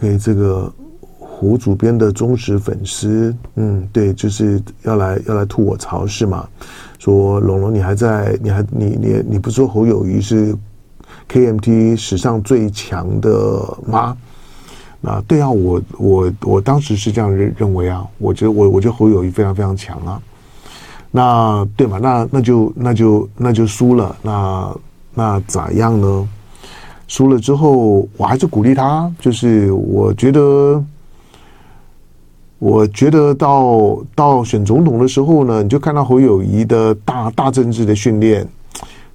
，OK，这个胡主编的忠实粉丝，嗯，对，就是要来要来吐我槽是吗？说龙龙，你还在？你还你你你不说侯友谊是 KMT 史上最强的吗？那对啊，我我我当时是这样认认为啊，我觉得我我觉得侯友谊非常非常强啊。那对嘛？那那就那就那就输了。那那咋样呢？输了之后，我还是鼓励他。就是我觉得，我觉得到到选总统的时候呢，你就看到侯友宜的大大政治的训练。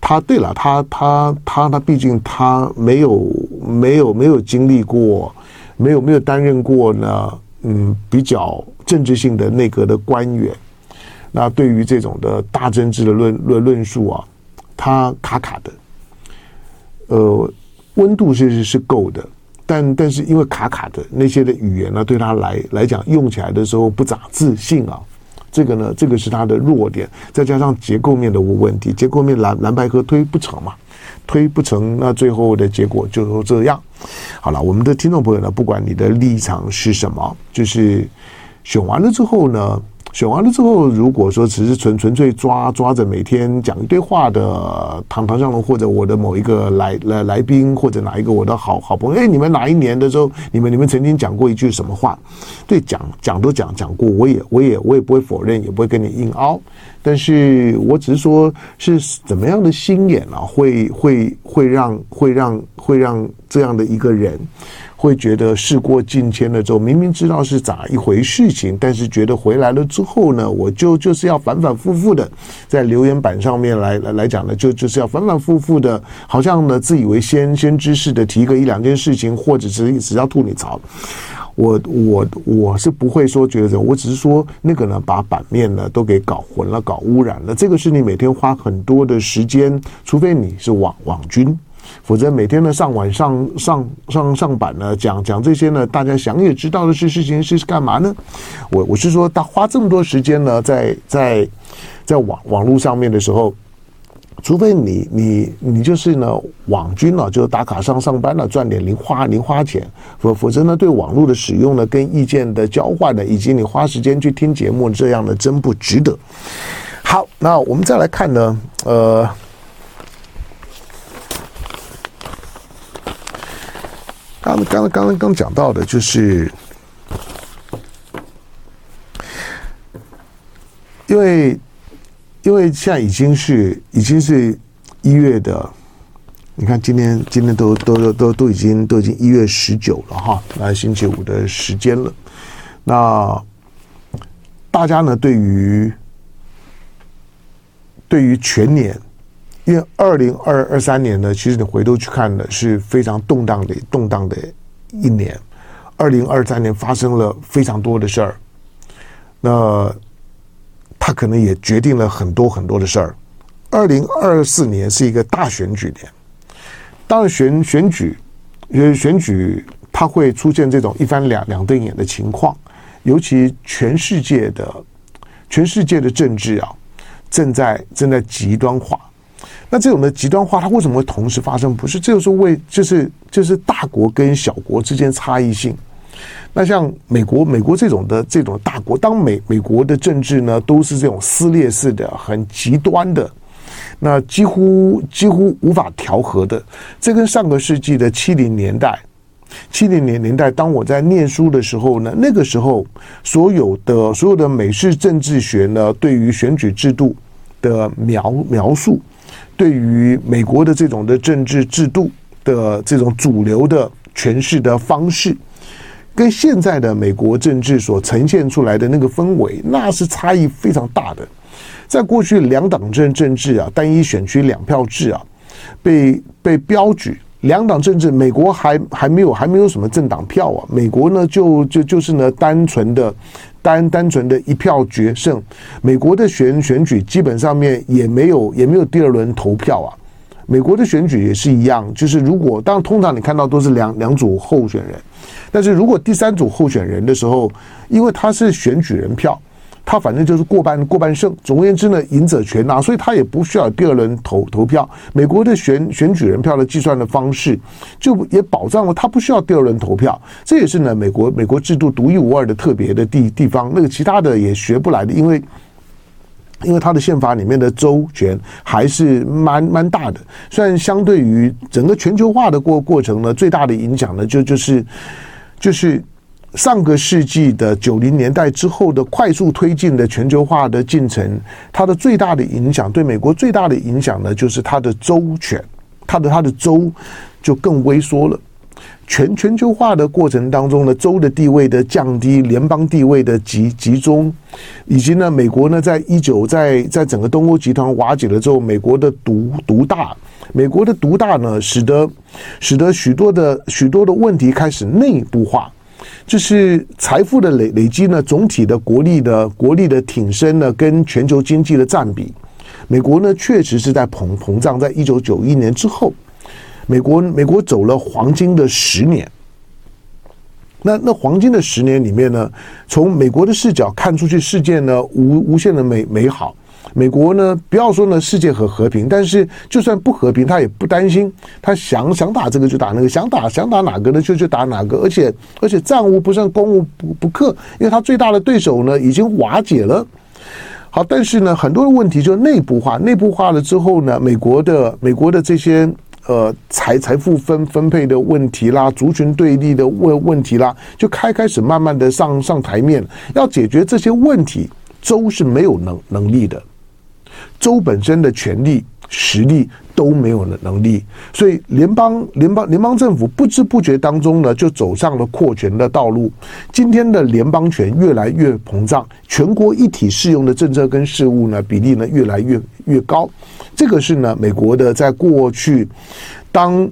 他对了，他他他他，毕竟他没有没有没有经历过，没有没有担任过呢。嗯，比较政治性的内阁的官员。那对于这种的大政治的论论论述啊，他卡卡的，呃，温度是是够的，但但是因为卡卡的那些的语言呢，对他来来讲用起来的时候不咋自信啊，这个呢，这个是他的弱点，再加上结构面的问题，结构面蓝蓝白合推不成嘛，推不成，那最后的结果就是这样。好了，我们的听众朋友呢，不管你的立场是什么，就是选完了之后呢。选完了之后，如果说只是纯纯粹抓抓着每天讲一堆话的唐唐湘龙，或者我的某一个来来来宾，或者哪一个我的好好朋友，哎，你们哪一年的时候，你们你们曾经讲过一句什么话？对，讲讲都讲讲过，我也我也我也不会否认，也不会跟你硬凹，但是我只是说，是怎么样的心眼啊，会会会让会让会让这样的一个人。会觉得事过境迁了之后，明明知道是咋一回事情，但是觉得回来了之后呢，我就就是要反反复复的在留言板上面来来来讲呢，就就是要反反复复的，好像呢自以为先先知识的提个一两件事情，或者是只要吐你槽。我我我是不会说觉得，我只是说那个呢，把版面呢都给搞混了，搞污染了。这个是你每天花很多的时间，除非你是网网军。否则每天呢上网上上上上版呢讲讲这些呢，大家想也知道的是事情是干嘛呢？我我是说，他花这么多时间呢，在在在网网络上面的时候，除非你你你就是呢网军了，就打卡上上班了，赚点零花零花钱，否否则呢对网络的使用呢，跟意见的交换呢，以及你花时间去听节目这样的真不值得。好，那我们再来看呢，呃。刚刚刚刚刚讲到的就是，因为因为现在已经是已经是一月的，你看今天今天都都都都已经都已经一月十九了哈，那星期五的时间了。那大家呢，对于对于全年。因为二零二二三年呢，其实你回头去看呢，是非常动荡的动荡的一年。二零二三年发生了非常多的事儿，那他可能也决定了很多很多的事儿。二零二四年是一个大选举年，当然选选举，因为选举它会出现这种一翻两两瞪眼的情况，尤其全世界的全世界的政治啊，正在正在极端化。那这种的极端化，它为什么会同时发生？不是，这就是为就是就是大国跟小国之间差异性。那像美国，美国这种的这种大国，当美美国的政治呢，都是这种撕裂式的、很极端的，那几乎几乎无法调和的。这跟上个世纪的七零年代，七零年年代，当我在念书的时候呢，那个时候所有的所有的美式政治学呢，对于选举制度的描描述。对于美国的这种的政治制度的这种主流的诠释的方式，跟现在的美国政治所呈现出来的那个氛围，那是差异非常大的。在过去两党政政治啊，单一选区两票制啊，被被标举两党政治，美国还还没有还没有什么政党票啊，美国呢就就就是呢单纯的。单单纯的一票决胜，美国的选选举基本上面也没有也没有第二轮投票啊。美国的选举也是一样，就是如果当通常你看到都是两两组候选人，但是如果第三组候选人的时候，因为他是选举人票，他反正就是过半过半胜。总而言之呢，赢者全拿，所以他也不需要第二轮投投票。美国的选选举人票的计算的方式，就也保障了他不需要第二轮投票。这也是呢，美国美国制度独一无二的特别的地地方，那个其他的也学不来的，因为。因为它的宪法里面的州权还是蛮蛮大的，虽然相对于整个全球化的过过程呢，最大的影响呢，就就是就是上个世纪的九零年代之后的快速推进的全球化的进程，它的最大的影响，对美国最大的影响呢，就是它的州权，它的它的州就更萎缩了。全全球化的过程当中呢，州的地位的降低，联邦地位的集集中，以及呢，美国呢，在一九在在整个东欧集团瓦解了之后，美国的独独大，美国的独大呢，使得使得许多的许多的问题开始内部化，就是财富的累累积呢，总体的国力的国力的挺升呢，跟全球经济的占比，美国呢，确实是在膨膨胀，在一九九一年之后。美国，美国走了黄金的十年。那那黄金的十年里面呢，从美国的视角看出去，世界呢无无限的美美好。美国呢，不要说呢世界很和平，但是就算不和平，他也不担心。他想想打这个就打那个，想打想打哪个呢就就打哪个。而且而且战无不胜，攻无不不克，因为他最大的对手呢已经瓦解了。好，但是呢很多的问题就内部化，内部化了之后呢，美国的美国的这些。呃，财财富分分配的问题啦，族群对立的问问题啦，就开开始慢慢的上上台面。要解决这些问题，州是没有能能力的，州本身的权力实力都没有能能力，所以联邦联邦联邦政府不知不觉当中呢，就走上了扩权的道路。今天的联邦权越来越膨胀，全国一体适用的政策跟事务呢，比例呢越来越越高。这个是呢，美国的在过去，当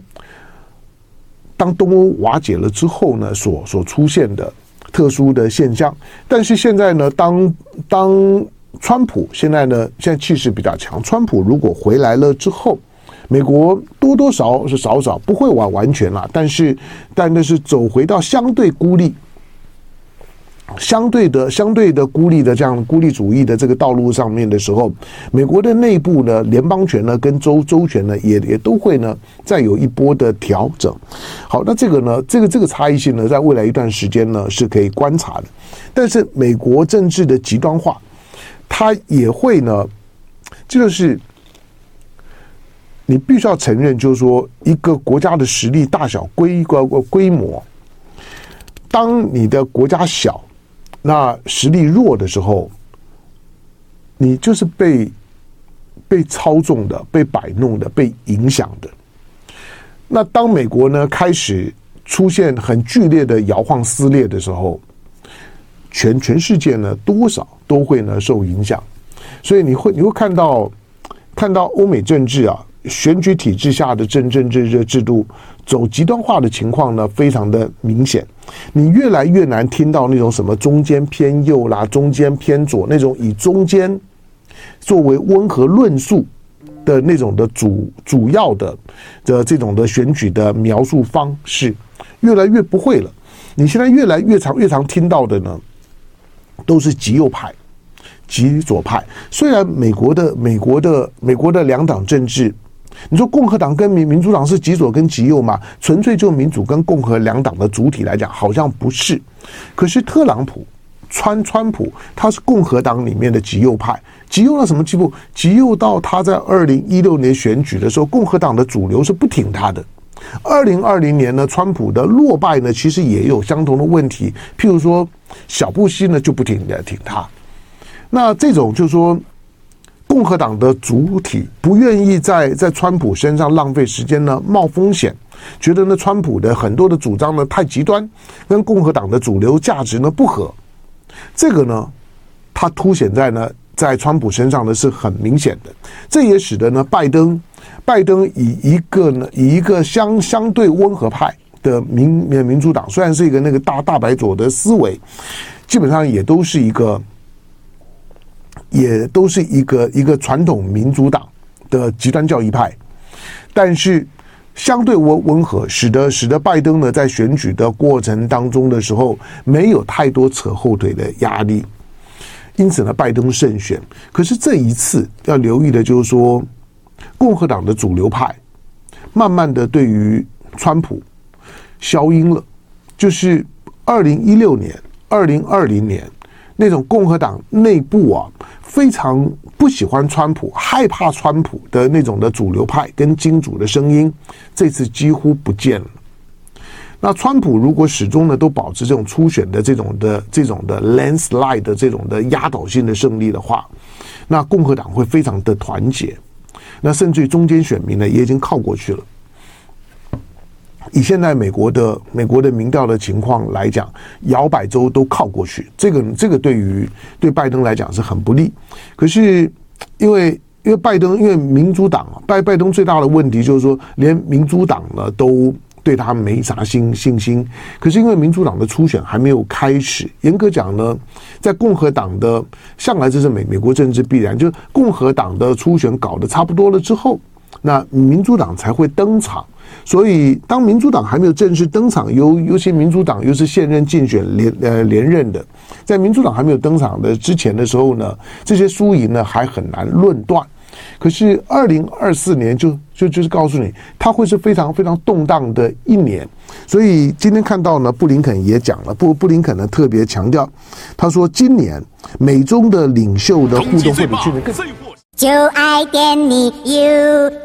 当东欧瓦解了之后呢，所所出现的特殊的现象。但是现在呢，当当川普现在呢，现在气势比较强。川普如果回来了之后，美国多多少是少少不会完完全了，但是但那是走回到相对孤立。相对的、相对的孤立的这样孤立主义的这个道路上面的时候，美国的内部呢，联邦权呢跟州州权呢也也都会呢再有一波的调整。好，那这个呢，这个这个差异性呢，在未来一段时间呢是可以观察的。但是美国政治的极端化，它也会呢，这就是你必须要承认，就是说一个国家的实力大小规规规模，当你的国家小。那实力弱的时候，你就是被被操纵的、被摆弄的、被影响的。那当美国呢开始出现很剧烈的摇晃撕裂的时候，全全世界呢多少都会呢受影响。所以你会你会看到看到欧美政治啊。选举体制下的政政治这制度走极端化的情况呢，非常的明显。你越来越难听到那种什么中间偏右啦、中间偏左那种以中间作为温和论述的那种的主主要的的这种的选举的描述方式，越来越不会了。你现在越来越常越常听到的呢，都是极右派、极左派。虽然美国的美国的美国的两党政治。你说共和党跟民民主党是极左跟极右吗？纯粹就民主跟共和两党的主体来讲，好像不是。可是特朗普、川川普，他是共和党里面的极右派，极右到什么地步？极右到他在二零一六年选举的时候，共和党的主流是不挺他的。二零二零年呢，川普的落败呢，其实也有相同的问题。譬如说，小布希呢就不挺的挺他。那这种就是说。共和党的主体不愿意在在川普身上浪费时间呢，冒风险，觉得呢川普的很多的主张呢太极端，跟共和党的主流价值呢不合。这个呢，它凸显在呢在川普身上呢是很明显的。这也使得呢拜登，拜登以一个呢以一个相相对温和派的民民主党，虽然是一个那个大大白左的思维，基本上也都是一个。也都是一个一个传统民主党的极端教义派，但是相对温温和，使得使得拜登呢在选举的过程当中的时候没有太多扯后腿的压力，因此呢，拜登胜选。可是这一次要留意的就是说，共和党的主流派慢慢的对于川普消音了，就是二零一六年、二零二零年那种共和党内部啊非常不喜欢川普、害怕川普的那种的主流派跟金主的声音，这次几乎不见了。那川普如果始终呢都保持这种初选的这种的这种的 landslide 的这种的压倒性的胜利的话，那共和党会非常的团结，那甚至于中间选民呢也已经靠过去了。以现在美国的美国的民调的情况来讲，摇摆州都靠过去，这个这个对于对拜登来讲是很不利。可是因为因为拜登因为民主党拜拜登最大的问题就是说，连民主党呢都。对他没啥信信心，可是因为民主党的初选还没有开始，严格讲呢，在共和党的向来这是美美国政治必然，就是共和党的初选搞得差不多了之后，那民主党才会登场。所以当民主党还没有正式登场，尤尤其民主党又是现任竞选连呃连任的，在民主党还没有登场的之前的时候呢，这些输赢呢还很难论断。可是二零二四年就就就是告诉你，它会是非常非常动荡的一年。所以今天看到呢，布林肯也讲了，布布林肯呢特别强调，他说今年美中的领袖的互动会比去年更。就爱点你 UFO。